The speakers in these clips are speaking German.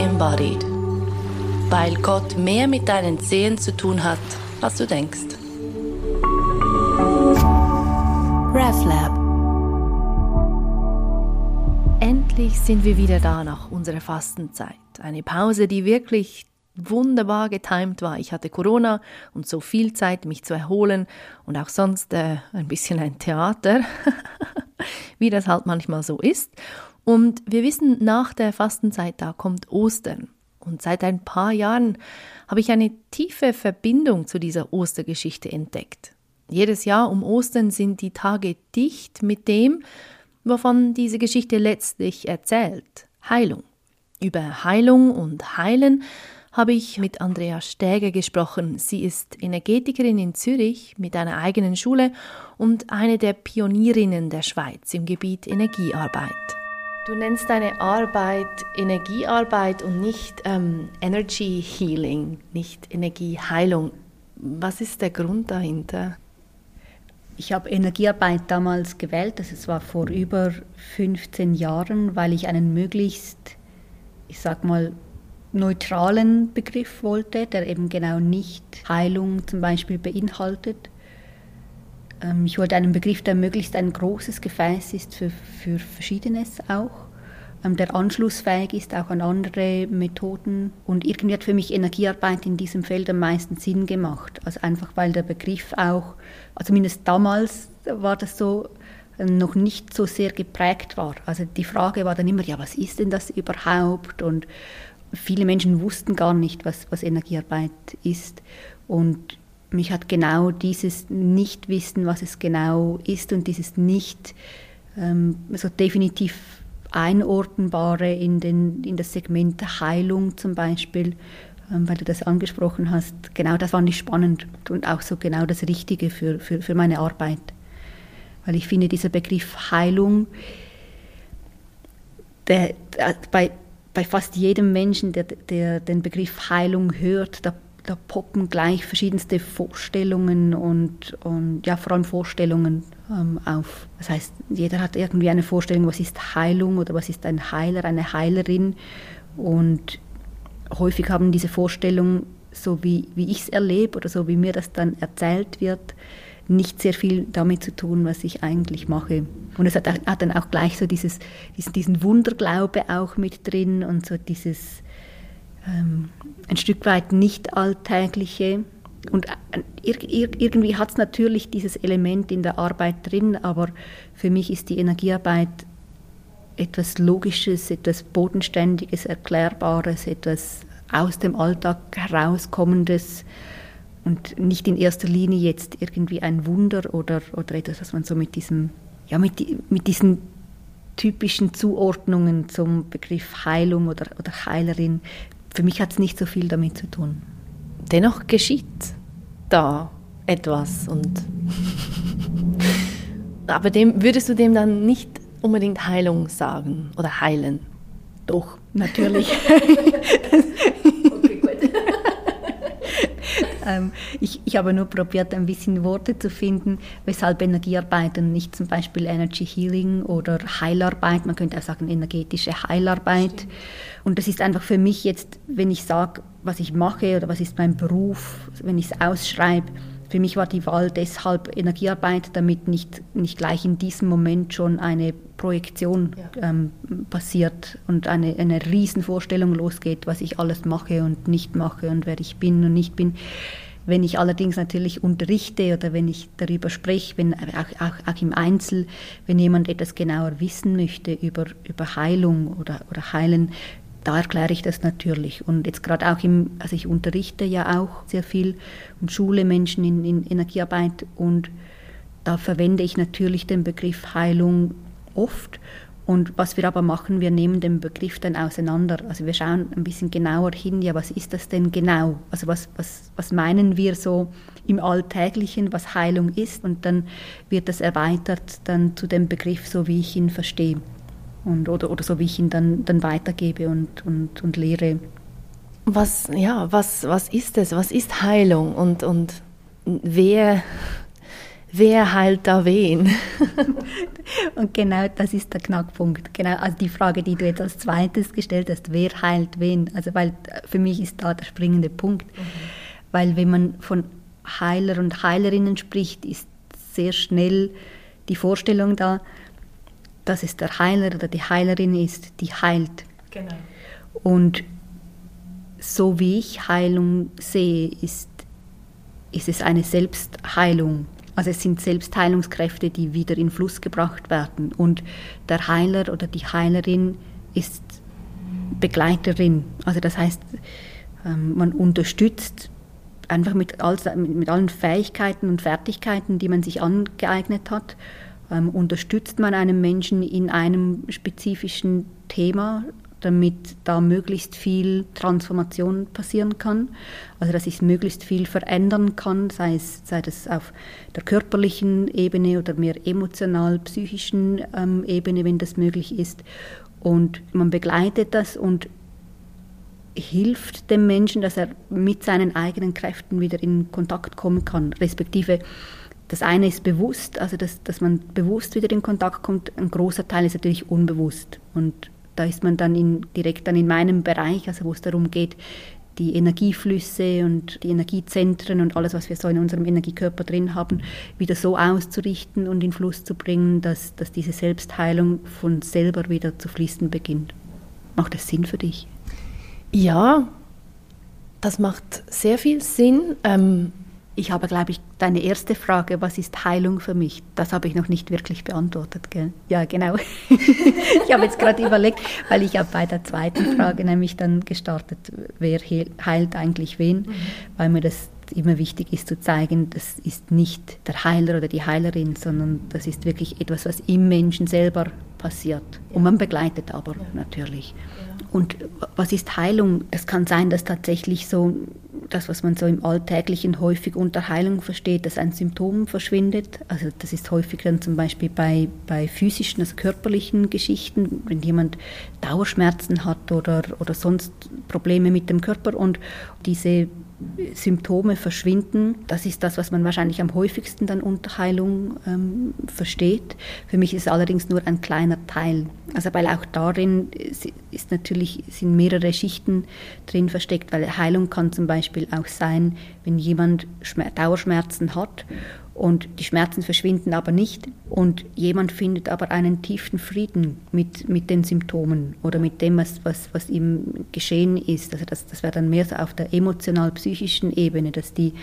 embodied. Weil Gott mehr mit deinen Zehen zu tun hat, als du denkst. RefLab Endlich sind wir wieder da nach unserer Fastenzeit. Eine Pause, die wirklich wunderbar getimt war. Ich hatte Corona und so viel Zeit, mich zu erholen und auch sonst äh, ein bisschen ein Theater, wie das halt manchmal so ist. Und wir wissen, nach der Fastenzeit, da kommt Ostern. Und seit ein paar Jahren habe ich eine tiefe Verbindung zu dieser Ostergeschichte entdeckt. Jedes Jahr um Ostern sind die Tage dicht mit dem, wovon diese Geschichte letztlich erzählt. Heilung. Über Heilung und Heilen habe ich mit Andrea Stäger gesprochen. Sie ist Energetikerin in Zürich mit einer eigenen Schule und eine der Pionierinnen der Schweiz im Gebiet Energiearbeit. Du nennst deine Arbeit Energiearbeit und nicht ähm, Energy Healing, nicht Energieheilung. Was ist der Grund dahinter? Ich habe Energiearbeit damals gewählt, das war vor über 15 Jahren, weil ich einen möglichst, ich sag mal, neutralen Begriff wollte, der eben genau nicht Heilung zum Beispiel beinhaltet. Ähm, ich wollte einen Begriff, der möglichst ein großes Gefäß ist für, für Verschiedenes auch, ähm, der anschlussfähig ist auch an andere Methoden. Und irgendwie hat für mich Energiearbeit in diesem Feld am meisten Sinn gemacht. Also einfach weil der Begriff auch, also zumindest damals war das so, ähm, noch nicht so sehr geprägt war. Also die Frage war dann immer, ja, was ist denn das überhaupt? Und viele Menschen wussten gar nicht, was, was Energiearbeit ist. Und mich hat genau dieses Nichtwissen, was es genau ist und dieses nicht ähm, so definitiv einordnbare in, in das Segment Heilung zum Beispiel, ähm, weil du das angesprochen hast, genau das fand ich spannend und auch so genau das Richtige für, für, für meine Arbeit. Weil ich finde, dieser Begriff Heilung, der, der bei, bei fast jedem Menschen, der, der den Begriff Heilung hört, da, da poppen gleich verschiedenste Vorstellungen und, und ja, vor allem Vorstellungen ähm, auf. Das heißt, jeder hat irgendwie eine Vorstellung, was ist Heilung oder was ist ein Heiler, eine Heilerin. Und häufig haben diese Vorstellungen, so wie, wie ich es erlebe oder so wie mir das dann erzählt wird, nicht sehr viel damit zu tun, was ich eigentlich mache. Und es hat, hat dann auch gleich so dieses, diesen, Wunderglaube auch mit drin und so dieses ein Stück weit nicht alltägliche. Und äh, irgendwie hat es natürlich dieses Element in der Arbeit drin, aber für mich ist die Energiearbeit etwas Logisches, etwas Bodenständiges, Erklärbares, etwas aus dem Alltag herauskommendes und nicht in erster Linie jetzt irgendwie ein Wunder oder, oder etwas, was man so mit diesem, ja, mit, mit diesen typischen Zuordnungen zum Begriff Heilung oder, oder Heilerin, für mich hat es nicht so viel damit zu tun. Dennoch geschieht da etwas und aber dem würdest du dem dann nicht unbedingt Heilung sagen oder heilen? Doch, natürlich. Ähm, ich, ich habe nur probiert, ein bisschen Worte zu finden, weshalb Energiearbeit und nicht zum Beispiel Energy Healing oder Heilarbeit, man könnte auch sagen energetische Heilarbeit. Und das ist einfach für mich jetzt, wenn ich sage, was ich mache oder was ist mein Beruf, wenn ich es ausschreibe, für mich war die Wahl deshalb Energiearbeit, damit nicht, nicht gleich in diesem Moment schon eine Projektion ja. ähm, passiert und eine, eine Riesenvorstellung losgeht, was ich alles mache und nicht mache und wer ich bin und nicht bin. Wenn ich allerdings natürlich unterrichte oder wenn ich darüber spreche, wenn auch, auch, auch im Einzel, wenn jemand etwas genauer wissen möchte über, über Heilung oder, oder Heilen, da erkläre ich das natürlich. Und jetzt gerade auch im, also ich unterrichte ja auch sehr viel und schule Menschen in, in Energiearbeit und da verwende ich natürlich den Begriff Heilung oft. Und was wir aber machen, wir nehmen den Begriff dann auseinander. Also wir schauen ein bisschen genauer hin, ja, was ist das denn genau? Also was, was, was meinen wir so im Alltäglichen, was Heilung ist? Und dann wird das erweitert dann zu dem Begriff, so wie ich ihn verstehe und, oder, oder so wie ich ihn dann, dann weitergebe und, und, und lehre. Was, ja, was, was ist es? Was ist Heilung? Und, und wer, wer heilt da wen? und genau das ist der Knackpunkt. Genau, also die Frage, die du jetzt als zweites gestellt hast, wer heilt wen? Also weil für mich ist da der springende Punkt. Mhm. Weil wenn man von Heiler und Heilerinnen spricht, ist sehr schnell die Vorstellung da, dass es der Heiler oder die Heilerin ist, die heilt. Genau. Und so wie ich Heilung sehe, ist, ist es eine Selbstheilung. Also es sind Selbstheilungskräfte, die wieder in Fluss gebracht werden. Und der Heiler oder die Heilerin ist Begleiterin. Also das heißt, ähm, man unterstützt einfach mit, all, mit allen Fähigkeiten und Fertigkeiten, die man sich angeeignet hat, unterstützt man einen Menschen in einem spezifischen Thema, damit da möglichst viel Transformation passieren kann. Also dass sich möglichst viel verändern kann, sei es sei das auf der körperlichen Ebene oder mehr emotional-psychischen ähm, Ebene, wenn das möglich ist. Und man begleitet das und hilft dem Menschen, dass er mit seinen eigenen Kräften wieder in Kontakt kommen kann, respektive das eine ist bewusst, also dass, dass man bewusst wieder in Kontakt kommt, ein großer Teil ist natürlich unbewusst und da ist man dann in, direkt dann in meinem Bereich, also wo es darum geht, die Energieflüsse und die Energiezentren und alles, was wir so in unserem Energiekörper drin haben, wieder so auszurichten und in Fluss zu bringen, dass, dass diese Selbstheilung von selber wieder zu fließen beginnt. Macht das Sinn für dich? Ja, das macht sehr viel Sinn. Ähm, ich habe, glaube ich, deine erste Frage, was ist Heilung für mich? Das habe ich noch nicht wirklich beantwortet. Gell? Ja, genau. ich habe jetzt gerade überlegt, weil ich habe bei der zweiten Frage nämlich dann gestartet, wer heilt eigentlich wen, mhm. weil mir das immer wichtig ist zu zeigen, das ist nicht der Heiler oder die Heilerin, sondern das ist wirklich etwas, was im Menschen selber passiert. Und man begleitet aber natürlich. Und was ist Heilung? Das kann sein, dass tatsächlich so das, was man so im Alltäglichen häufig unter Heilung versteht, dass ein Symptom verschwindet. Also das ist häufig dann zum Beispiel bei, bei physischen, also körperlichen Geschichten, wenn jemand Dauerschmerzen hat oder, oder sonst Probleme mit dem Körper und diese Symptome verschwinden. Das ist das, was man wahrscheinlich am häufigsten dann unter Heilung ähm, versteht. Für mich ist es allerdings nur ein kleiner Teil. Also weil auch darin ist natürlich, sind mehrere Schichten drin versteckt, weil Heilung kann zum Beispiel auch sein, wenn jemand Dauerschmerzen hat und die Schmerzen verschwinden aber nicht und jemand findet aber einen tiefen Frieden mit, mit den Symptomen oder mit dem, was, was, was ihm geschehen ist. Also das, das wäre dann mehr so auf der emotional-psychischen Ebene, dass die,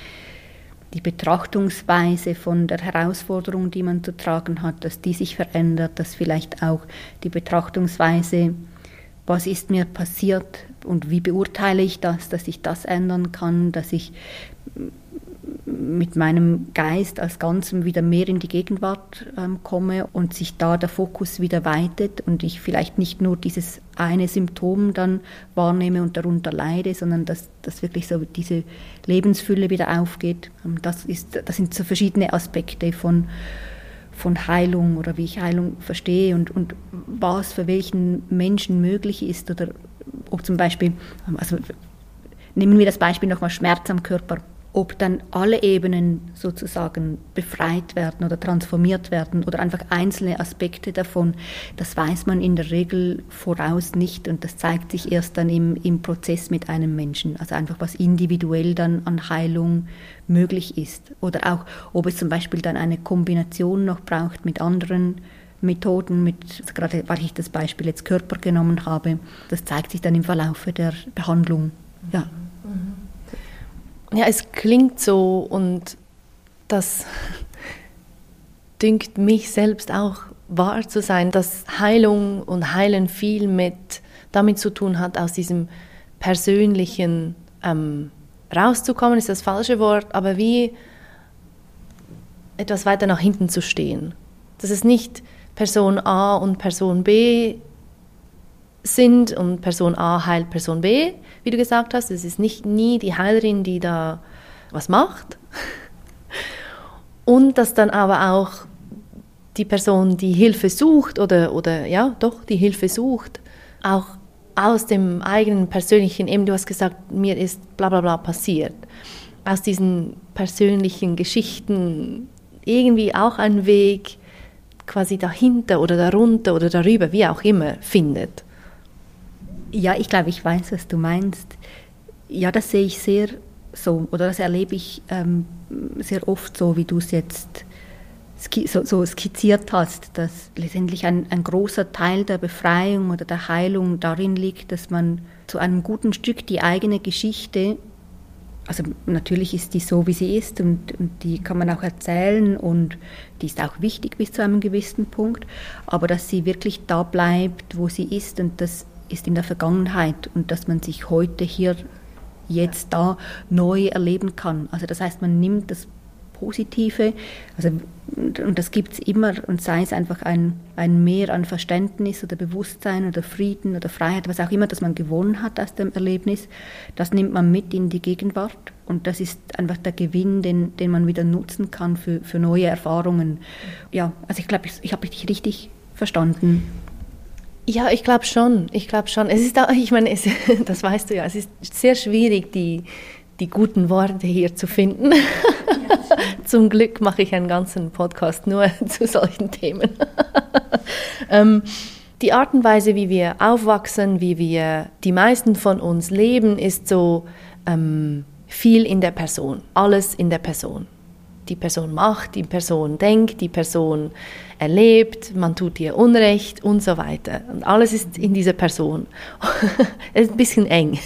die Betrachtungsweise von der Herausforderung, die man zu tragen hat, dass die sich verändert, dass vielleicht auch die Betrachtungsweise, was ist mir passiert und wie beurteile ich das, dass ich das ändern kann, dass ich mit meinem Geist als Ganzem wieder mehr in die Gegenwart ähm, komme und sich da der Fokus wieder weitet und ich vielleicht nicht nur dieses eine Symptom dann wahrnehme und darunter leide, sondern dass, dass wirklich so diese Lebensfülle wieder aufgeht. Ähm, das, ist, das sind so verschiedene Aspekte von, von Heilung oder wie ich Heilung verstehe und, und was für welchen Menschen möglich ist oder ob zum Beispiel, also nehmen wir das Beispiel nochmal Schmerz am Körper ob dann alle Ebenen sozusagen befreit werden oder transformiert werden oder einfach einzelne Aspekte davon, das weiß man in der Regel voraus nicht und das zeigt sich erst dann im, im Prozess mit einem Menschen. Also einfach, was individuell dann an Heilung möglich ist. Oder auch, ob es zum Beispiel dann eine Kombination noch braucht mit anderen Methoden, mit, also gerade weil ich das Beispiel jetzt Körper genommen habe, das zeigt sich dann im Verlauf der Behandlung. Ja. Ja, es klingt so und das dünkt mich selbst auch wahr zu sein, dass Heilung und Heilen viel mit damit zu tun hat, aus diesem persönlichen ähm, rauszukommen, ist das falsche Wort, aber wie etwas weiter nach hinten zu stehen. Dass es nicht Person A und Person B sind und Person A heilt Person B, wie du gesagt hast. Es ist nicht nie die Heilerin, die da was macht. Und dass dann aber auch die Person, die Hilfe sucht oder, oder ja, doch, die Hilfe sucht, auch aus dem eigenen persönlichen, eben du hast gesagt, mir ist bla bla bla passiert, aus diesen persönlichen Geschichten irgendwie auch einen Weg quasi dahinter oder darunter oder darüber, wie auch immer, findet. Ja, ich glaube, ich weiß, was du meinst. Ja, das sehe ich sehr so, oder das erlebe ich ähm, sehr oft so, wie du es jetzt so, so, skizziert hast, dass letztendlich ein, ein großer Teil der Befreiung oder der Heilung darin liegt, dass man zu einem guten Stück die eigene Geschichte, also natürlich ist die so, wie sie ist und, und die kann man auch erzählen und die ist auch wichtig bis zu einem gewissen Punkt, aber dass sie wirklich da bleibt, wo sie ist und das ist in der Vergangenheit und dass man sich heute hier jetzt da neu erleben kann. Also das heißt, man nimmt das Positive, also, und das gibt es immer, und sei es einfach ein, ein Mehr an Verständnis oder Bewusstsein oder Frieden oder Freiheit, was auch immer, das man gewonnen hat aus dem Erlebnis, das nimmt man mit in die Gegenwart. Und das ist einfach der Gewinn, den, den man wieder nutzen kann für, für neue Erfahrungen. Ja, also ich glaube, ich, ich habe dich richtig verstanden. Ja, ich glaube schon. Ich glaube schon. Es ist auch, ich meine, es, das weißt du ja, es ist sehr schwierig, die, die guten Worte hier zu finden. Zum Glück mache ich einen ganzen Podcast nur zu solchen Themen. ähm, die Art und Weise, wie wir aufwachsen, wie wir die meisten von uns leben, ist so ähm, viel in der Person, alles in der Person die Person macht, die Person denkt, die Person erlebt, man tut ihr Unrecht und so weiter. Und alles ist in dieser Person. es ist ein bisschen eng.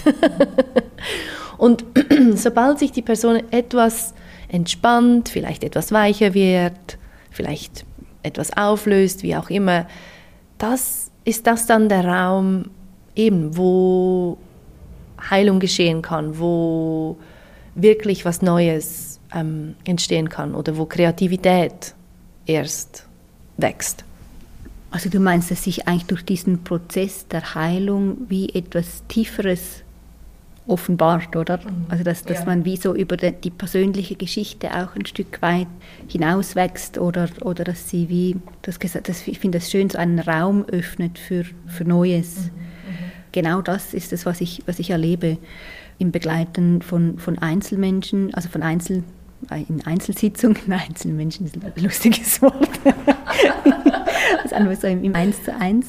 und sobald sich die Person etwas entspannt, vielleicht etwas weicher wird, vielleicht etwas auflöst, wie auch immer, das ist das dann der Raum eben, wo Heilung geschehen kann, wo wirklich was Neues ähm, entstehen kann oder wo Kreativität erst wächst. Also du meinst, dass sich eigentlich durch diesen Prozess der Heilung wie etwas Tieferes offenbart, oder? Also dass, dass ja. man wie so über die, die, persönliche Geschichte auch ein Stück weit hinauswächst oder, oder dass sie wie, das gesagt, das, ich finde das schön, so einen Raum öffnet für, für Neues. Mhm. Mhm. Genau das ist es, was ich, was ich erlebe im Begleiten von, von Einzelmenschen, also von Einzel in Einzelsitzungen, Einzelmenschen ist ein lustiges Wort, das einfach so im Eins zu eins,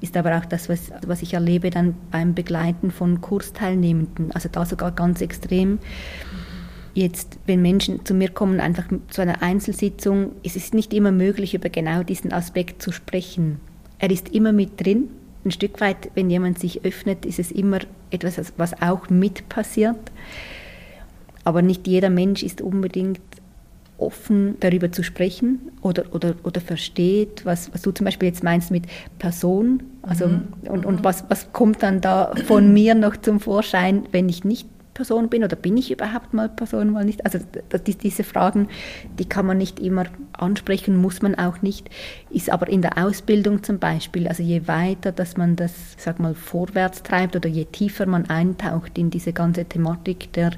ist aber auch das, was, was ich erlebe dann beim Begleiten von Kursteilnehmenden, also da sogar ganz extrem. Jetzt, wenn Menschen zu mir kommen, einfach zu einer Einzelsitzung, es ist nicht immer möglich, über genau diesen Aspekt zu sprechen. Er ist immer mit drin. Ein Stück weit, wenn jemand sich öffnet, ist es immer etwas, was auch mit passiert. Aber nicht jeder Mensch ist unbedingt offen darüber zu sprechen oder, oder, oder versteht, was, was du zum Beispiel jetzt meinst mit Person. Also, mhm. und, und was, was kommt dann da von mir noch zum Vorschein, wenn ich nicht Person bin oder bin ich überhaupt mal Person, mal nicht? Also diese Fragen, die kann man nicht immer ansprechen, muss man auch nicht, ist aber in der Ausbildung zum Beispiel, also je weiter, dass man das, sag mal, vorwärts treibt oder je tiefer man eintaucht in diese ganze Thematik der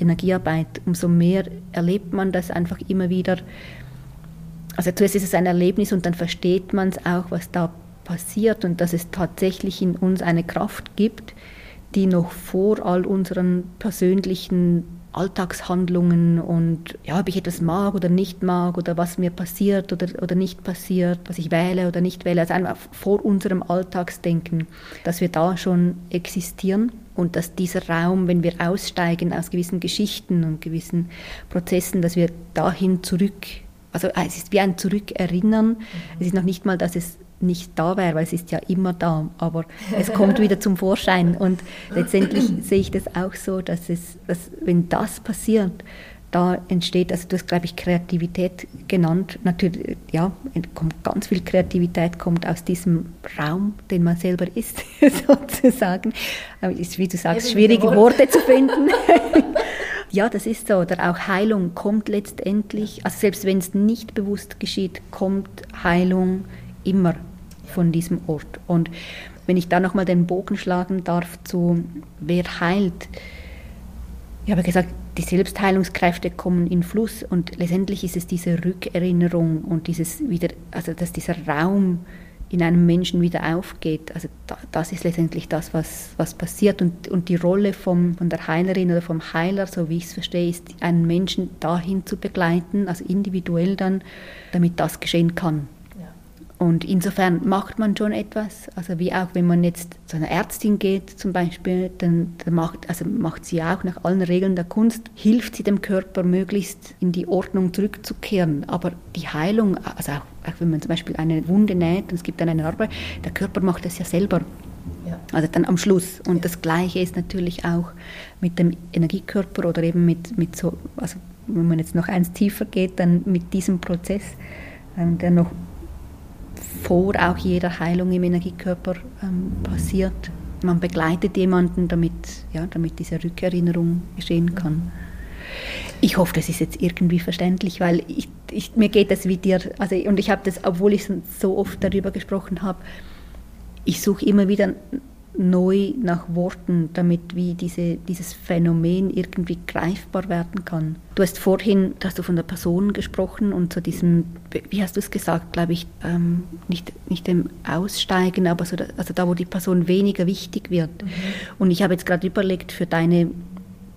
Energiearbeit, umso mehr erlebt man das einfach immer wieder. Also zuerst ist es ein Erlebnis und dann versteht man es auch, was da passiert und dass es tatsächlich in uns eine Kraft gibt, die noch vor all unseren persönlichen Alltagshandlungen und ja, ob ich etwas mag oder nicht mag oder was mir passiert oder, oder nicht passiert, was ich wähle oder nicht wähle, also einfach vor unserem Alltagsdenken, dass wir da schon existieren und dass dieser Raum, wenn wir aussteigen aus gewissen Geschichten und gewissen Prozessen, dass wir dahin zurück, also es ist wie ein Zurückerinnern, mhm. es ist noch nicht mal, dass es nicht da wäre, weil es ist ja immer da, aber es kommt wieder zum Vorschein und letztendlich sehe ich das auch so, dass es, dass, wenn das passiert, da entsteht, also du hast, glaube ich, Kreativität genannt. Natürlich, ja, kommt ganz viel Kreativität kommt aus diesem Raum, den man selber ist, sozusagen. Aber ist, wie du sagst, schwierige Worte zu finden. ja, das ist so. Oder auch Heilung kommt letztendlich, also selbst wenn es nicht bewusst geschieht, kommt Heilung immer von diesem Ort. Und wenn ich da nochmal den Bogen schlagen darf zu wer heilt, ich habe gesagt, die Selbstheilungskräfte kommen in Fluss und letztendlich ist es diese Rückerinnerung und dieses wieder, also dass dieser Raum in einem Menschen wieder aufgeht. Also da, das ist letztendlich das, was, was passiert. Und, und die Rolle vom, von der Heilerin oder vom Heiler, so wie ich es verstehe, ist, einen Menschen dahin zu begleiten, also individuell dann, damit das geschehen kann. Und insofern macht man schon etwas. Also wie auch wenn man jetzt zu einer Ärztin geht zum Beispiel, dann, dann macht, also macht sie auch nach allen Regeln der Kunst, hilft sie dem Körper möglichst in die Ordnung zurückzukehren. Aber die Heilung, also auch, auch wenn man zum Beispiel eine Wunde näht und es gibt dann eine Arbeit, der Körper macht das ja selber. Ja. Also dann am Schluss. Und ja. das Gleiche ist natürlich auch mit dem Energiekörper oder eben mit, mit so, also wenn man jetzt noch eins tiefer geht, dann mit diesem Prozess, ähm, der noch vor auch jeder Heilung im Energiekörper ähm, passiert. Man begleitet jemanden, damit, ja, damit diese Rückerinnerung geschehen kann. Ich hoffe, das ist jetzt irgendwie verständlich, weil ich, ich, mir geht das wie dir, also, und ich habe das, obwohl ich so oft darüber gesprochen habe, ich suche immer wieder neu nach Worten, damit wie diese, dieses Phänomen irgendwie greifbar werden kann. Du hast vorhin, hast du von der Person gesprochen und zu diesem, wie hast du es gesagt, glaube ich, ähm, nicht, nicht dem Aussteigen, aber so da, also da, wo die Person weniger wichtig wird. Mhm. Und ich habe jetzt gerade überlegt, für deine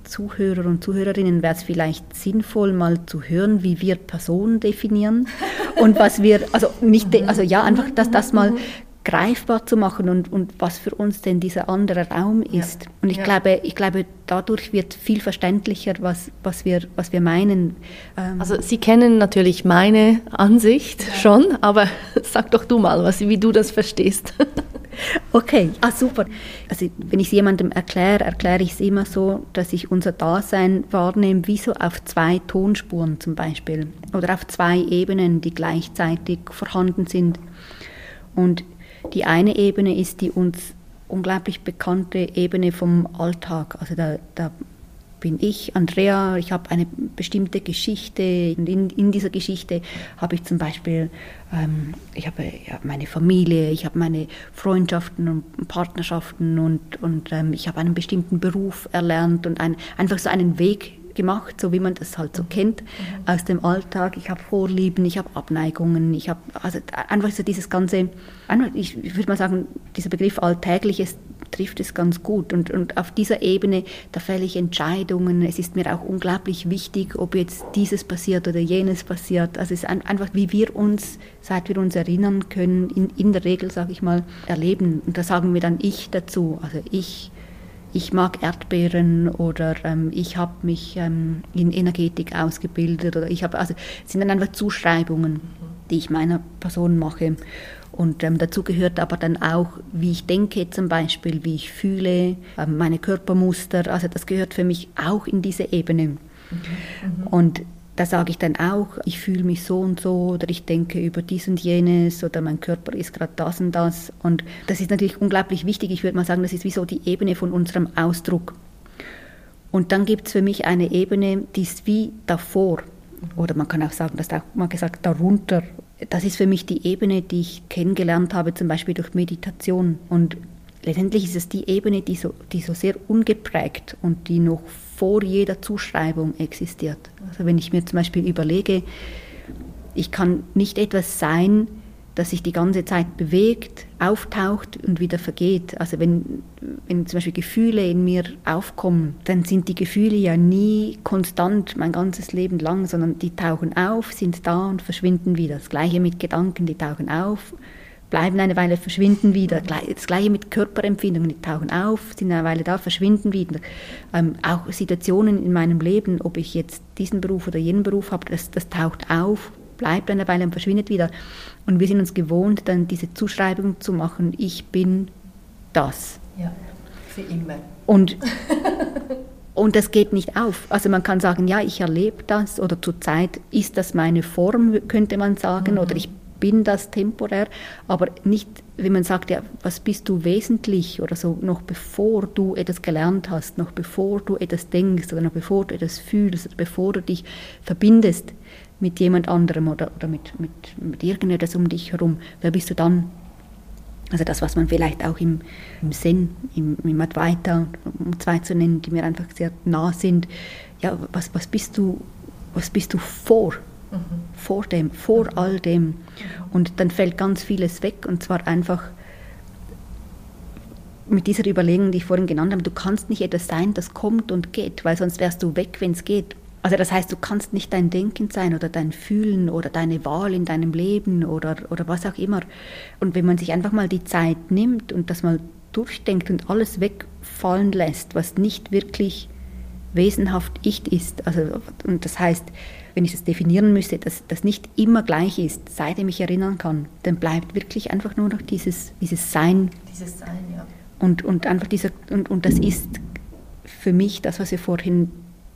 Zuhörer und Zuhörerinnen wäre es vielleicht sinnvoll, mal zu hören, wie wir Personen definieren und was wir, also nicht, also ja, einfach, dass das mal mhm greifbar zu machen und, und was für uns denn dieser andere Raum ist. Ja. Und ich, ja. glaube, ich glaube, dadurch wird viel verständlicher, was, was, wir, was wir meinen. Ähm also Sie kennen natürlich meine Ansicht ja. schon, aber sag doch du mal, was, wie du das verstehst. Okay, ah, super. Also wenn ich es jemandem erkläre, erkläre ich es immer so, dass ich unser Dasein wahrnehme wie so auf zwei Tonspuren zum Beispiel oder auf zwei Ebenen, die gleichzeitig vorhanden sind. Und die eine Ebene ist die uns unglaublich bekannte Ebene vom Alltag. Also da, da bin ich, Andrea, ich habe eine bestimmte Geschichte und in, in dieser Geschichte habe ich zum Beispiel, ähm, ich habe ja, meine Familie, ich habe meine Freundschaften und Partnerschaften und, und ähm, ich habe einen bestimmten Beruf erlernt und ein, einfach so einen Weg gemacht, so wie man das halt so kennt mhm. aus dem Alltag. Ich habe Vorlieben, ich habe Abneigungen, ich habe also einfach so dieses ganze, ich würde mal sagen, dieser Begriff Alltägliches trifft es ganz gut. Und, und auf dieser Ebene, da fälle ich Entscheidungen. Es ist mir auch unglaublich wichtig, ob jetzt dieses passiert oder jenes passiert. Also es ist einfach, wie wir uns, seit wir uns erinnern können, in, in der Regel, sage ich mal, erleben. Und da sagen wir dann ich dazu. Also ich ich mag Erdbeeren oder ähm, ich habe mich ähm, in Energetik ausgebildet oder ich habe, also es sind dann einfach Zuschreibungen, die ich meiner Person mache. Und ähm, dazu gehört aber dann auch, wie ich denke zum Beispiel, wie ich fühle, ähm, meine Körpermuster, also das gehört für mich auch in diese Ebene. Mhm. Mhm. Und da sage ich dann auch, ich fühle mich so und so oder ich denke über dies und jenes oder mein Körper ist gerade das und das. Und das ist natürlich unglaublich wichtig. Ich würde mal sagen, das ist wie so die Ebene von unserem Ausdruck. Und dann gibt es für mich eine Ebene, die ist wie davor. Oder man kann auch sagen, das auch mal gesagt, darunter. Das ist für mich die Ebene, die ich kennengelernt habe, zum Beispiel durch Meditation. Und letztendlich ist es die Ebene, die so, die so sehr ungeprägt und die noch vor jeder Zuschreibung existiert. Also wenn ich mir zum Beispiel überlege, ich kann nicht etwas sein, das sich die ganze Zeit bewegt, auftaucht und wieder vergeht. Also wenn, wenn zum Beispiel Gefühle in mir aufkommen, dann sind die Gefühle ja nie konstant mein ganzes Leben lang, sondern die tauchen auf, sind da und verschwinden wieder. Das gleiche mit Gedanken, die tauchen auf, bleiben eine Weile, verschwinden wieder. Das gleiche mit Körperempfindungen, die tauchen auf, sind eine Weile da, verschwinden wieder. Ähm, auch Situationen in meinem Leben, ob ich jetzt diesen Beruf oder jenen Beruf habe, das, das taucht auf, bleibt eine Weile und verschwindet wieder. Und wir sind uns gewohnt, dann diese Zuschreibung zu machen, ich bin das. Ja, für immer. Und, und das geht nicht auf. Also man kann sagen, ja, ich erlebe das oder zurzeit ist das meine Form, könnte man sagen, mhm. oder ich bin das temporär, aber nicht, wenn man sagt, ja, was bist du wesentlich oder so, noch bevor du etwas gelernt hast, noch bevor du etwas denkst oder noch bevor du etwas fühlst, oder bevor du dich verbindest mit jemand anderem oder, oder mit, mit, mit irgendetwas um dich herum, wer bist du dann? Also das, was man vielleicht auch im, im Zen, im, im Advaita, um zwei zu nennen, die mir einfach sehr nah sind, ja, was, was bist du, was bist du vor Mhm. Vor dem, vor mhm. all dem. Und dann fällt ganz vieles weg und zwar einfach mit dieser Überlegung, die ich vorhin genannt habe, du kannst nicht etwas sein, das kommt und geht, weil sonst wärst du weg, wenn es geht. Also das heißt, du kannst nicht dein Denken sein oder dein Fühlen oder deine Wahl in deinem Leben oder, oder was auch immer. Und wenn man sich einfach mal die Zeit nimmt und das mal durchdenkt und alles wegfallen lässt, was nicht wirklich wesenhaft ich ist, also, und das heißt, wenn ich das definieren müsste, dass das nicht immer gleich ist, seitdem ich erinnern kann, dann bleibt wirklich einfach nur noch dieses, dieses Sein. Dieses Sein, ja. Und, und einfach dieser, und, und das ist für mich das, was wir vorhin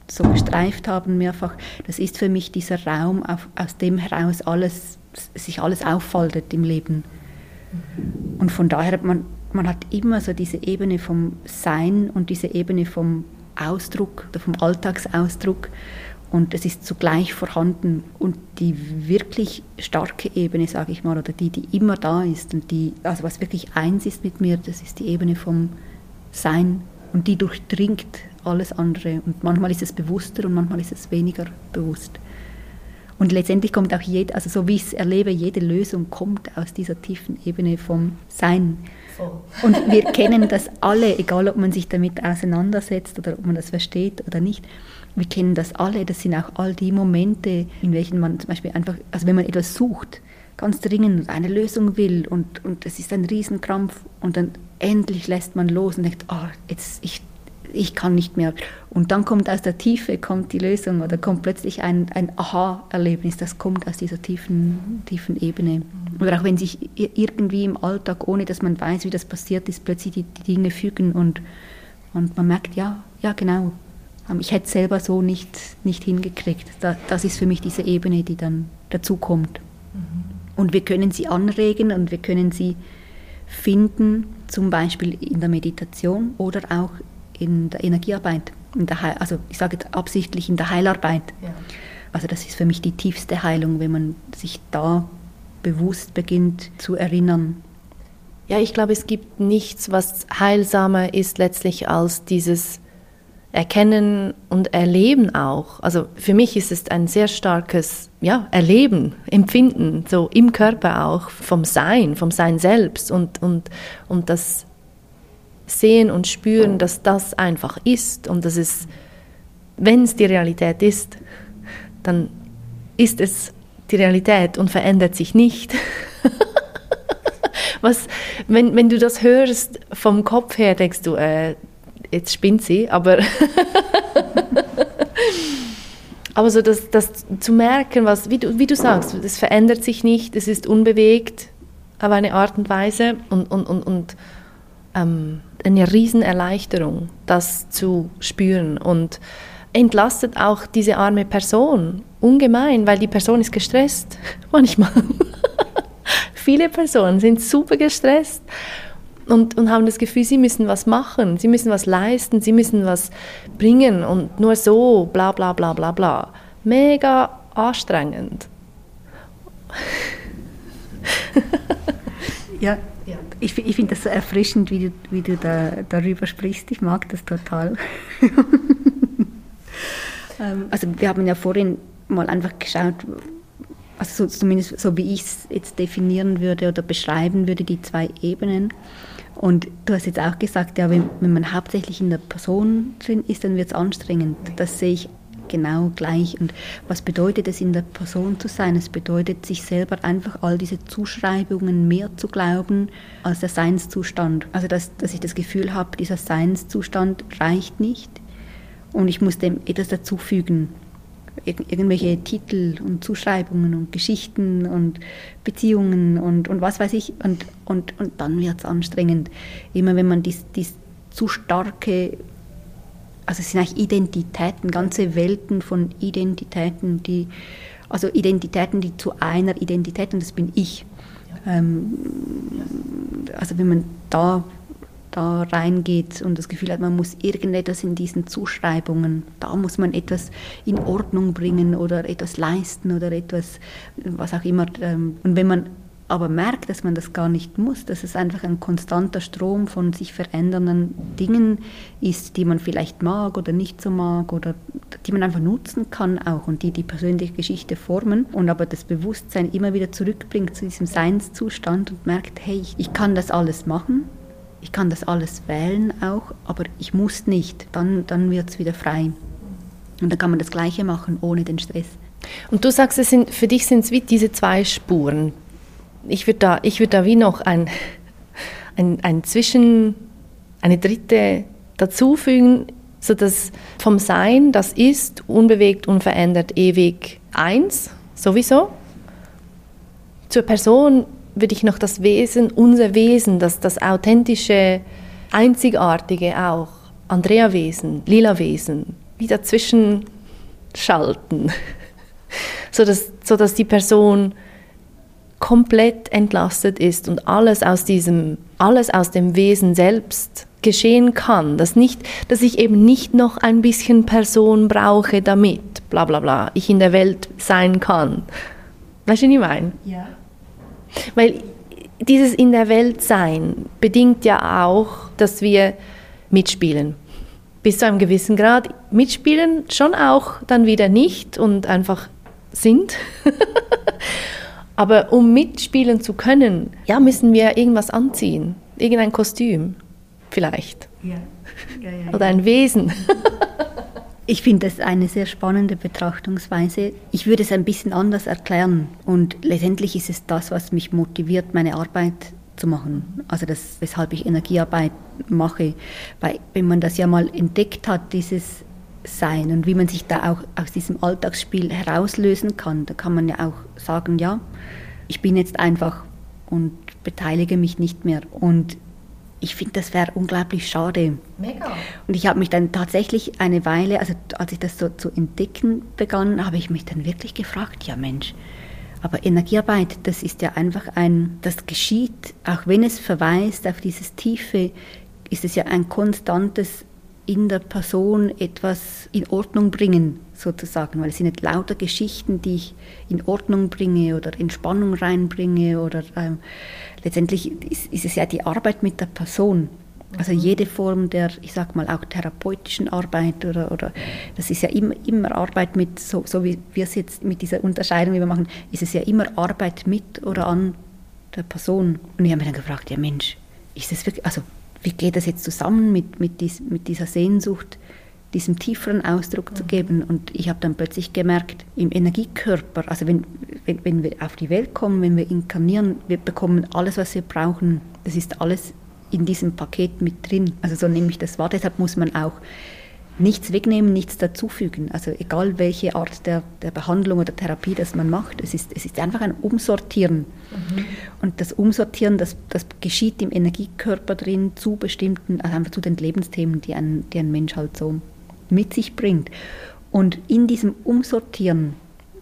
so gestreift haben mehrfach, das ist für mich dieser Raum, auf, aus dem heraus alles, sich alles auffaltet im Leben. Und von daher, man, man hat immer so diese Ebene vom Sein und diese Ebene vom Ausdruck oder vom Alltagsausdruck und es ist zugleich vorhanden und die wirklich starke Ebene, sage ich mal, oder die, die immer da ist und die, also was wirklich eins ist mit mir, das ist die Ebene vom Sein und die durchdringt alles andere. Und manchmal ist es bewusster und manchmal ist es weniger bewusst. Und letztendlich kommt auch jede, also so wie ich es erlebe, jede Lösung kommt aus dieser tiefen Ebene vom Sein. Und wir kennen das alle, egal ob man sich damit auseinandersetzt oder ob man das versteht oder nicht. Wir kennen das alle. Das sind auch all die Momente, in welchen man zum Beispiel einfach, also wenn man etwas sucht, ganz dringend eine Lösung will und, und es ist ein Riesenkrampf und dann endlich lässt man los und denkt, oh, jetzt, ich ich kann nicht mehr. Und dann kommt aus der Tiefe kommt die Lösung oder kommt plötzlich ein, ein Aha-Erlebnis, das kommt aus dieser tiefen, tiefen Ebene. Oder auch wenn sich irgendwie im Alltag, ohne dass man weiß, wie das passiert ist, plötzlich die, die Dinge fügen und, und man merkt, ja, ja genau, ich hätte es selber so nicht, nicht hingekriegt. das ist für mich diese Ebene, die dann dazu kommt. Mhm. Und wir können sie anregen und wir können sie finden, zum Beispiel in der Meditation oder auch in der Energiearbeit, in der also ich sage jetzt absichtlich in der Heilarbeit. Ja. Also das ist für mich die tiefste Heilung, wenn man sich da bewusst beginnt zu erinnern. Ja, ich glaube, es gibt nichts, was heilsamer ist letztlich als dieses Erkennen und Erleben auch. Also für mich ist es ein sehr starkes ja, Erleben, Empfinden, so im Körper auch, vom Sein, vom Sein selbst und, und, und das sehen und spüren, dass das einfach ist und dass es, wenn es die Realität ist, dann ist es die Realität und verändert sich nicht. Was, wenn, wenn du das hörst vom Kopf her, denkst du, äh, jetzt spinnt sie, aber, aber so das, das zu merken, was, wie du, wie du sagst, es verändert sich nicht, es ist unbewegt auf eine Art und Weise und, und, und, und ähm, eine Riesenerleichterung, das zu spüren und entlastet auch diese arme Person ungemein, weil die Person ist gestresst manchmal. Viele Personen sind super gestresst und, und haben das Gefühl, sie müssen was machen, sie müssen was leisten, sie müssen was bringen und nur so, bla bla bla bla bla. Mega anstrengend. ja, ich, ich finde das so erfrischend, wie du, wie du da, darüber sprichst. Ich mag das total. Ähm, also wir haben ja vorhin mal einfach geschaut, also so, zumindest so wie ich es jetzt definieren würde oder beschreiben würde, die zwei Ebenen. Und du hast jetzt auch gesagt, ja, wenn, wenn man hauptsächlich in der Person drin ist, dann wird es anstrengend. Das sehe ich genau gleich. Und was bedeutet es, in der Person zu sein? Es bedeutet, sich selber einfach all diese Zuschreibungen mehr zu glauben als der Seinszustand. Also, dass, dass ich das Gefühl habe, dieser Seinszustand reicht nicht und ich muss dem etwas dazufügen. Ir irgendwelche Titel und Zuschreibungen und Geschichten und Beziehungen und, und was weiß ich. Und, und, und dann wird es anstrengend. Immer wenn man dies, dies zu starke also es sind eigentlich Identitäten, ganze Welten von Identitäten, die, also Identitäten, die zu einer Identität, und das bin ich. Ähm, also wenn man da, da reingeht und das Gefühl hat, man muss irgendetwas in diesen Zuschreibungen, da muss man etwas in Ordnung bringen oder etwas leisten oder etwas, was auch immer. Ähm, und wenn man aber merkt, dass man das gar nicht muss, dass es einfach ein konstanter Strom von sich verändernden Dingen ist, die man vielleicht mag oder nicht so mag oder die man einfach nutzen kann auch und die die persönliche Geschichte formen und aber das Bewusstsein immer wieder zurückbringt zu diesem Seinszustand und merkt, hey, ich kann das alles machen, ich kann das alles wählen auch, aber ich muss nicht, dann, dann wird es wieder frei. Und dann kann man das Gleiche machen, ohne den Stress. Und du sagst, es sind, für dich sind es wie diese zwei Spuren. Ich würde da, würd da wie noch ein, ein, ein Zwischen, eine dritte dazufügen, sodass vom Sein, das ist, unbewegt, unverändert, ewig eins, sowieso. Zur Person würde ich noch das Wesen, unser Wesen, das, das authentische, einzigartige auch, Andrea-Wesen, Lila-Wesen, wie dazwischen schalten, sodass, sodass die Person komplett entlastet ist und alles aus diesem, alles aus dem Wesen selbst geschehen kann, dass, nicht, dass ich eben nicht noch ein bisschen Person brauche, damit, bla bla bla, ich in der Welt sein kann. Weißt du, was ich meine? Ja. Weil dieses in der Welt sein bedingt ja auch, dass wir mitspielen bis zu einem gewissen Grad mitspielen, schon auch dann wieder nicht und einfach sind. Aber um mitspielen zu können, ja, müssen wir irgendwas anziehen. Irgendein Kostüm, vielleicht. Ja. Ja, ja, Oder ein Wesen. Ich finde das eine sehr spannende Betrachtungsweise. Ich würde es ein bisschen anders erklären. Und letztendlich ist es das, was mich motiviert, meine Arbeit zu machen. Also das, weshalb ich Energiearbeit mache. Weil wenn man das ja mal entdeckt hat, dieses Sein und wie man sich da auch aus diesem Alltagsspiel herauslösen kann, da kann man ja auch sagen, ja, ich bin jetzt einfach und beteilige mich nicht mehr. Und ich finde, das wäre unglaublich schade. Mega. Und ich habe mich dann tatsächlich eine Weile, also als ich das so zu entdecken begann, habe ich mich dann wirklich gefragt, ja Mensch, aber Energiearbeit, das ist ja einfach ein, das geschieht, auch wenn es verweist auf dieses Tiefe, ist es ja ein konstantes in der Person etwas in Ordnung bringen, sozusagen, weil es sind nicht lauter Geschichten, die ich in Ordnung bringe oder Entspannung reinbringe oder ähm, letztendlich ist, ist es ja die Arbeit mit der Person. Also mhm. jede Form der, ich sag mal, auch therapeutischen Arbeit oder, oder das ist ja immer, immer Arbeit mit, so, so wie wir es jetzt mit dieser Unterscheidung, die wir machen, ist es ja immer Arbeit mit oder an der Person. Und ich habe mich dann gefragt, ja Mensch, ist das wirklich, also wie geht das jetzt zusammen mit, mit, dies, mit dieser Sehnsucht, diesem tieferen Ausdruck zu geben? Und ich habe dann plötzlich gemerkt, im Energiekörper, also wenn, wenn, wenn wir auf die Welt kommen, wenn wir inkarnieren, wir bekommen alles, was wir brauchen. Das ist alles in diesem Paket mit drin. Also so nehme ich das wahr. Deshalb muss man auch nichts wegnehmen, nichts dazufügen. Also egal welche Art der, der Behandlung oder Therapie das man macht, es ist, es ist einfach ein Umsortieren. Mhm. Und das Umsortieren, das, das geschieht im Energiekörper drin zu bestimmten, also einfach zu den Lebensthemen, die ein, die ein Mensch halt so mit sich bringt. Und in diesem Umsortieren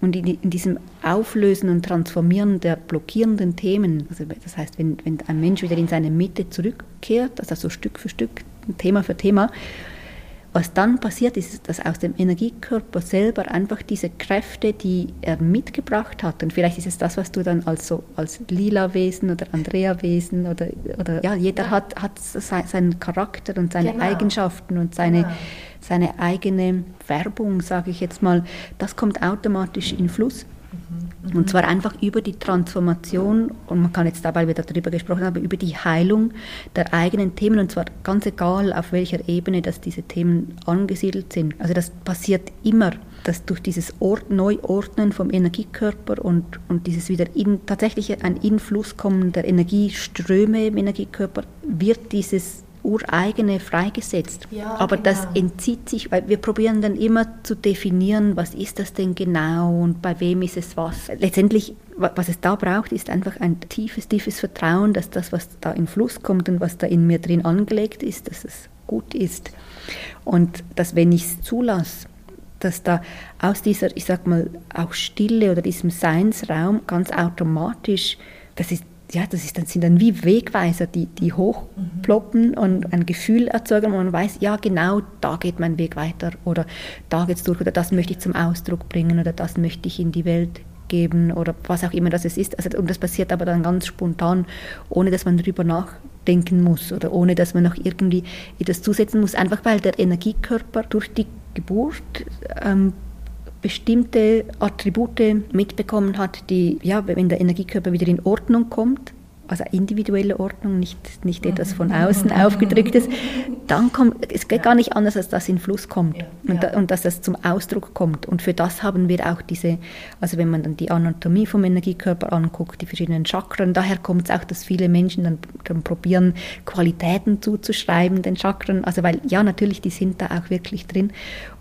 und in, diesem Auflösen und Transformieren der blockierenden Themen, also das heißt, wenn, wenn ein Mensch wieder in seine Mitte zurückkehrt, also so Stück für Stück, Thema für Thema, was dann passiert ist, dass aus dem Energiekörper selber einfach diese Kräfte, die er mitgebracht hat, und vielleicht ist es das, was du dann als, so, als Lila-Wesen oder Andrea-Wesen oder, oder ja, jeder ja. hat, hat seinen Charakter und seine genau. Eigenschaften und seine, genau. seine eigene Werbung, sage ich jetzt mal, das kommt automatisch in Fluss. Mhm. Und zwar einfach über die Transformation, und man kann jetzt dabei wieder darüber gesprochen haben, über die Heilung der eigenen Themen, und zwar ganz egal, auf welcher Ebene dass diese Themen angesiedelt sind. Also das passiert immer, dass durch dieses Ort, Neuordnen vom Energiekörper und, und dieses wieder in, tatsächlich ein Influss kommen der Energieströme im Energiekörper, wird dieses ureigene freigesetzt. Ja, Aber genau. das entzieht sich, weil wir probieren dann immer zu definieren, was ist das denn genau und bei wem ist es was. Letztendlich, was es da braucht, ist einfach ein tiefes, tiefes Vertrauen, dass das, was da in Fluss kommt und was da in mir drin angelegt ist, dass es gut ist. Und dass, wenn ich es zulasse, dass da aus dieser, ich sag mal, auch Stille oder diesem Seinsraum ganz automatisch, das ist ja, das ist, das sind dann wie Wegweiser, die, die hochploppen mhm. und ein Gefühl erzeugen, wo man weiß, ja genau, da geht mein Weg weiter oder da geht es durch oder das möchte ich zum Ausdruck bringen oder das möchte ich in die Welt abgeben oder was auch immer das ist. Also, und das passiert aber dann ganz spontan, ohne dass man darüber nachdenken muss oder ohne dass man noch irgendwie etwas zusetzen muss, einfach weil der Energiekörper durch die Geburt ähm, bestimmte Attribute mitbekommen hat, die, ja, wenn der Energiekörper wieder in Ordnung kommt, also individuelle Ordnung, nicht, nicht etwas von außen aufgedrücktes, dann kommt, es geht gar nicht anders, als dass in Fluss kommt und, da, und dass das zum Ausdruck kommt. Und für das haben wir auch diese, also wenn man dann die Anatomie vom Energiekörper anguckt, die verschiedenen Chakren, daher kommt es auch, dass viele Menschen dann, dann probieren, Qualitäten zuzuschreiben, den Chakren, also weil, ja, natürlich, die sind da auch wirklich drin.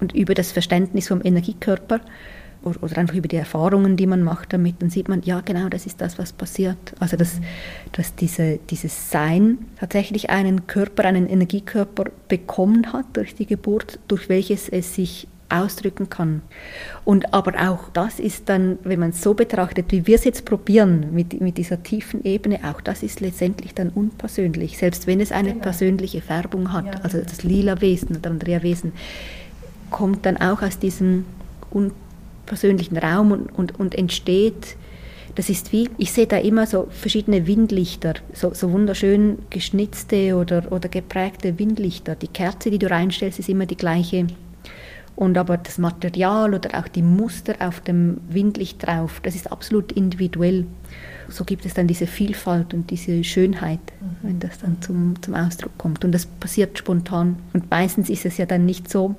Und über das Verständnis vom Energiekörper oder einfach über die Erfahrungen, die man macht damit, dann sieht man, ja genau, das ist das, was passiert. Also dass, dass diese, dieses Sein tatsächlich einen Körper, einen Energiekörper bekommen hat durch die Geburt, durch welches es sich ausdrücken kann. Und aber auch das ist dann, wenn man es so betrachtet, wie wir es jetzt probieren mit, mit dieser tiefen Ebene, auch das ist letztendlich dann unpersönlich, selbst wenn es eine genau. persönliche Färbung hat, ja. also das lila Wesen oder Andrea Wesen, kommt dann auch aus diesem unpersönlichen persönlichen Raum und, und, und entsteht, das ist wie, ich sehe da immer so verschiedene Windlichter, so, so wunderschön geschnitzte oder, oder geprägte Windlichter. Die Kerze, die du reinstellst, ist immer die gleiche. Und aber das Material oder auch die Muster auf dem Windlicht drauf, das ist absolut individuell. So gibt es dann diese Vielfalt und diese Schönheit, wenn das dann zum, zum Ausdruck kommt. Und das passiert spontan. Und meistens ist es ja dann nicht so,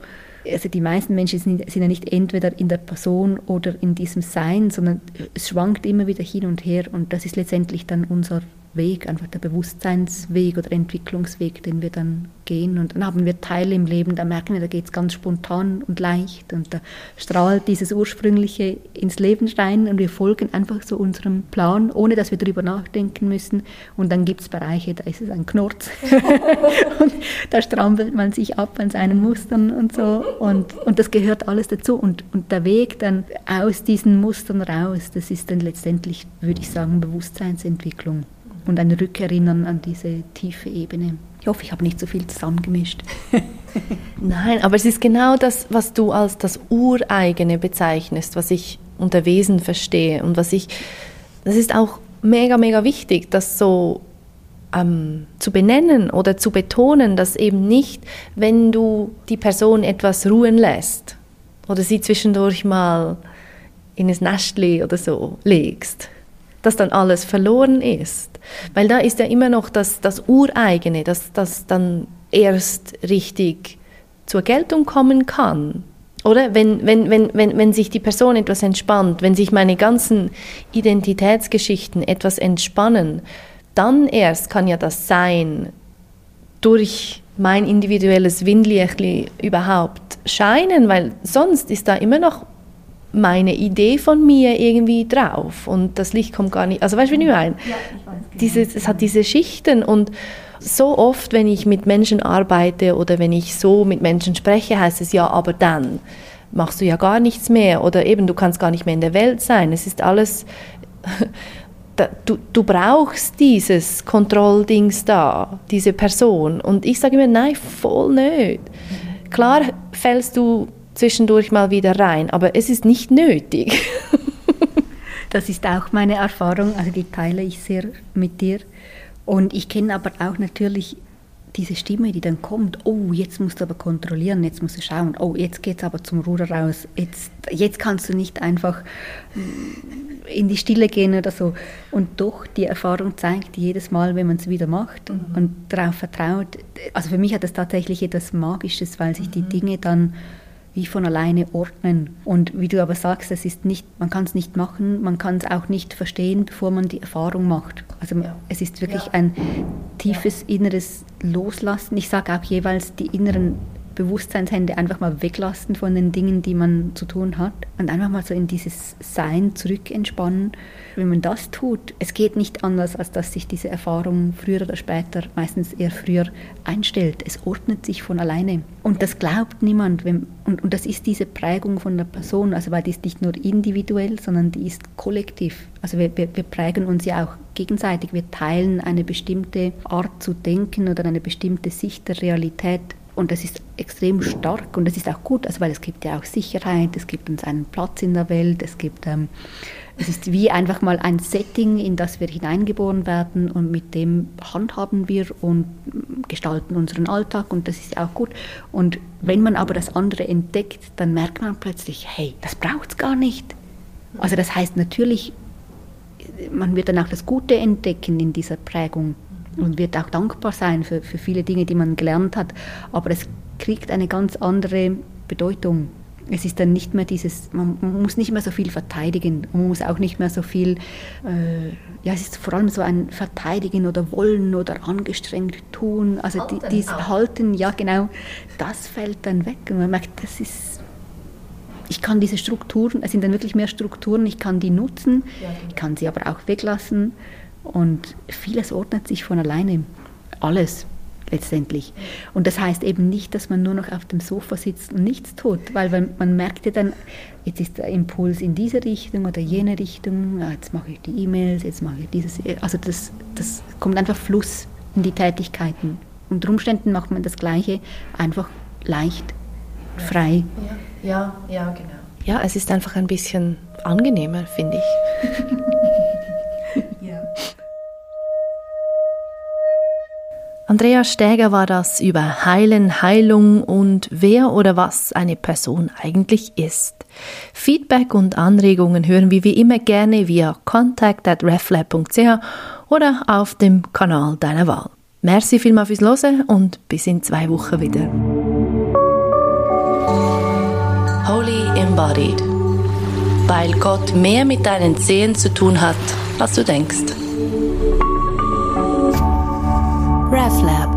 also die meisten Menschen sind, sind ja nicht entweder in der Person oder in diesem Sein, sondern es schwankt immer wieder hin und her und das ist letztendlich dann unser Weg, einfach der Bewusstseinsweg oder Entwicklungsweg, den wir dann gehen. Und dann haben wir Teile im Leben, da merken wir, da geht es ganz spontan und leicht und da strahlt dieses Ursprüngliche ins Leben rein und wir folgen einfach so unserem Plan, ohne dass wir darüber nachdenken müssen. Und dann gibt es Bereiche, da ist es ein Knurz und da strampelt man sich ab an seinen Mustern und so und, und das gehört alles dazu. Und, und der Weg dann aus diesen Mustern raus, das ist dann letztendlich, würde ich sagen, Bewusstseinsentwicklung und ein Rückerinnern an diese tiefe Ebene. Ich hoffe, ich habe nicht so viel zusammengemischt. Nein, aber es ist genau das, was du als das Ureigene bezeichnest, was ich unter Wesen verstehe und was ich, das ist auch mega, mega wichtig, das so ähm, zu benennen oder zu betonen, dass eben nicht, wenn du die Person etwas ruhen lässt oder sie zwischendurch mal in ein Nestli oder so legst, dass dann alles verloren ist. Weil da ist ja immer noch das, das Ureigene, das, das dann erst richtig zur Geltung kommen kann. Oder wenn, wenn, wenn, wenn, wenn sich die Person etwas entspannt, wenn sich meine ganzen Identitätsgeschichten etwas entspannen, dann erst kann ja das Sein durch mein individuelles Windlichtli überhaupt scheinen, weil sonst ist da immer noch meine Idee von mir irgendwie drauf und das Licht kommt gar nicht. Also weißt du, wie ich meine? Ja, ich weiß. Genau. Es hat diese Schichten und so oft, wenn ich mit Menschen arbeite oder wenn ich so mit Menschen spreche, heißt es ja, aber dann machst du ja gar nichts mehr oder eben du kannst gar nicht mehr in der Welt sein. Es ist alles, du, du brauchst dieses Kontrolldings da, diese Person. Und ich sage immer, nein, voll nicht. Klar fällst du zwischendurch mal wieder rein, aber es ist nicht nötig. das ist auch meine Erfahrung, also die teile ich sehr mit dir. Und ich kenne aber auch natürlich diese Stimme, die dann kommt, oh, jetzt musst du aber kontrollieren, jetzt musst du schauen, oh, jetzt geht es aber zum Ruder raus, jetzt, jetzt kannst du nicht einfach mm, in die Stille gehen oder so. Und doch, die Erfahrung zeigt jedes Mal, wenn man es wieder macht mhm. und darauf vertraut, also für mich hat das tatsächlich etwas Magisches, weil sich die mhm. Dinge dann wie von alleine ordnen. Und wie du aber sagst, es ist nicht, man kann es nicht machen, man kann es auch nicht verstehen, bevor man die Erfahrung macht. Also ja. es ist wirklich ja. ein tiefes inneres Loslassen. Ich sage auch jeweils die inneren Bewusstseinshände einfach mal weglassen von den Dingen, die man zu tun hat und einfach mal so in dieses Sein zurück entspannen. Wenn man das tut, es geht nicht anders, als dass sich diese Erfahrung früher oder später, meistens eher früher, einstellt. Es ordnet sich von alleine. Und das glaubt niemand. Wenn, und, und das ist diese Prägung von der Person, also weil die ist nicht nur individuell, sondern die ist kollektiv. Also wir, wir, wir prägen uns ja auch gegenseitig. Wir teilen eine bestimmte Art zu denken oder eine bestimmte Sicht der Realität und das ist extrem stark und das ist auch gut, also weil es gibt ja auch Sicherheit, es gibt uns einen Platz in der Welt, es gibt ähm, Es ist wie einfach mal ein Setting, in das wir hineingeboren werden und mit dem handhaben wir und gestalten unseren Alltag und das ist auch gut. Und wenn man aber das andere entdeckt, dann merkt man plötzlich, hey, das braucht es gar nicht. Also das heißt natürlich, man wird dann auch das Gute entdecken in dieser Prägung und wird auch dankbar sein für, für viele Dinge, die man gelernt hat. Aber es kriegt eine ganz andere Bedeutung. Es ist dann nicht mehr dieses, man, muss nicht mehr so viel verteidigen, man muss auch nicht mehr so viel, äh, ja, es ist vor allem so ein Verteidigen oder Wollen oder angestrengt tun. Also halten die, dieses Halten, ja genau, das fällt dann weg und man merkt, das ist, ich kann diese Strukturen, es sind dann wirklich mehr Strukturen, ich kann die nutzen, ich kann sie aber auch weglassen und vieles ordnet sich von alleine. Alles letztendlich. Und das heißt eben nicht, dass man nur noch auf dem Sofa sitzt und nichts tut, weil man merkt ja dann, jetzt ist der Impuls in diese Richtung oder jene Richtung, jetzt mache ich die E-Mails, jetzt mache ich dieses. Also das, das kommt einfach Fluss in die Tätigkeiten. Unter Umständen macht man das Gleiche einfach leicht, frei. Ja, ja, ja genau. Ja, es ist einfach ein bisschen angenehmer, finde ich. Andrea Stäger war das über Heilen, Heilung und wer oder was eine Person eigentlich ist. Feedback und Anregungen hören wir wie immer gerne via contact@reflab.ch oder auf dem Kanal deiner Wahl. Merci vielmals fürs Hören und bis in zwei Wochen wieder. Holy Embodied. Weil Gott mehr mit deinen Zehen zu tun hat, als du denkst. RefLab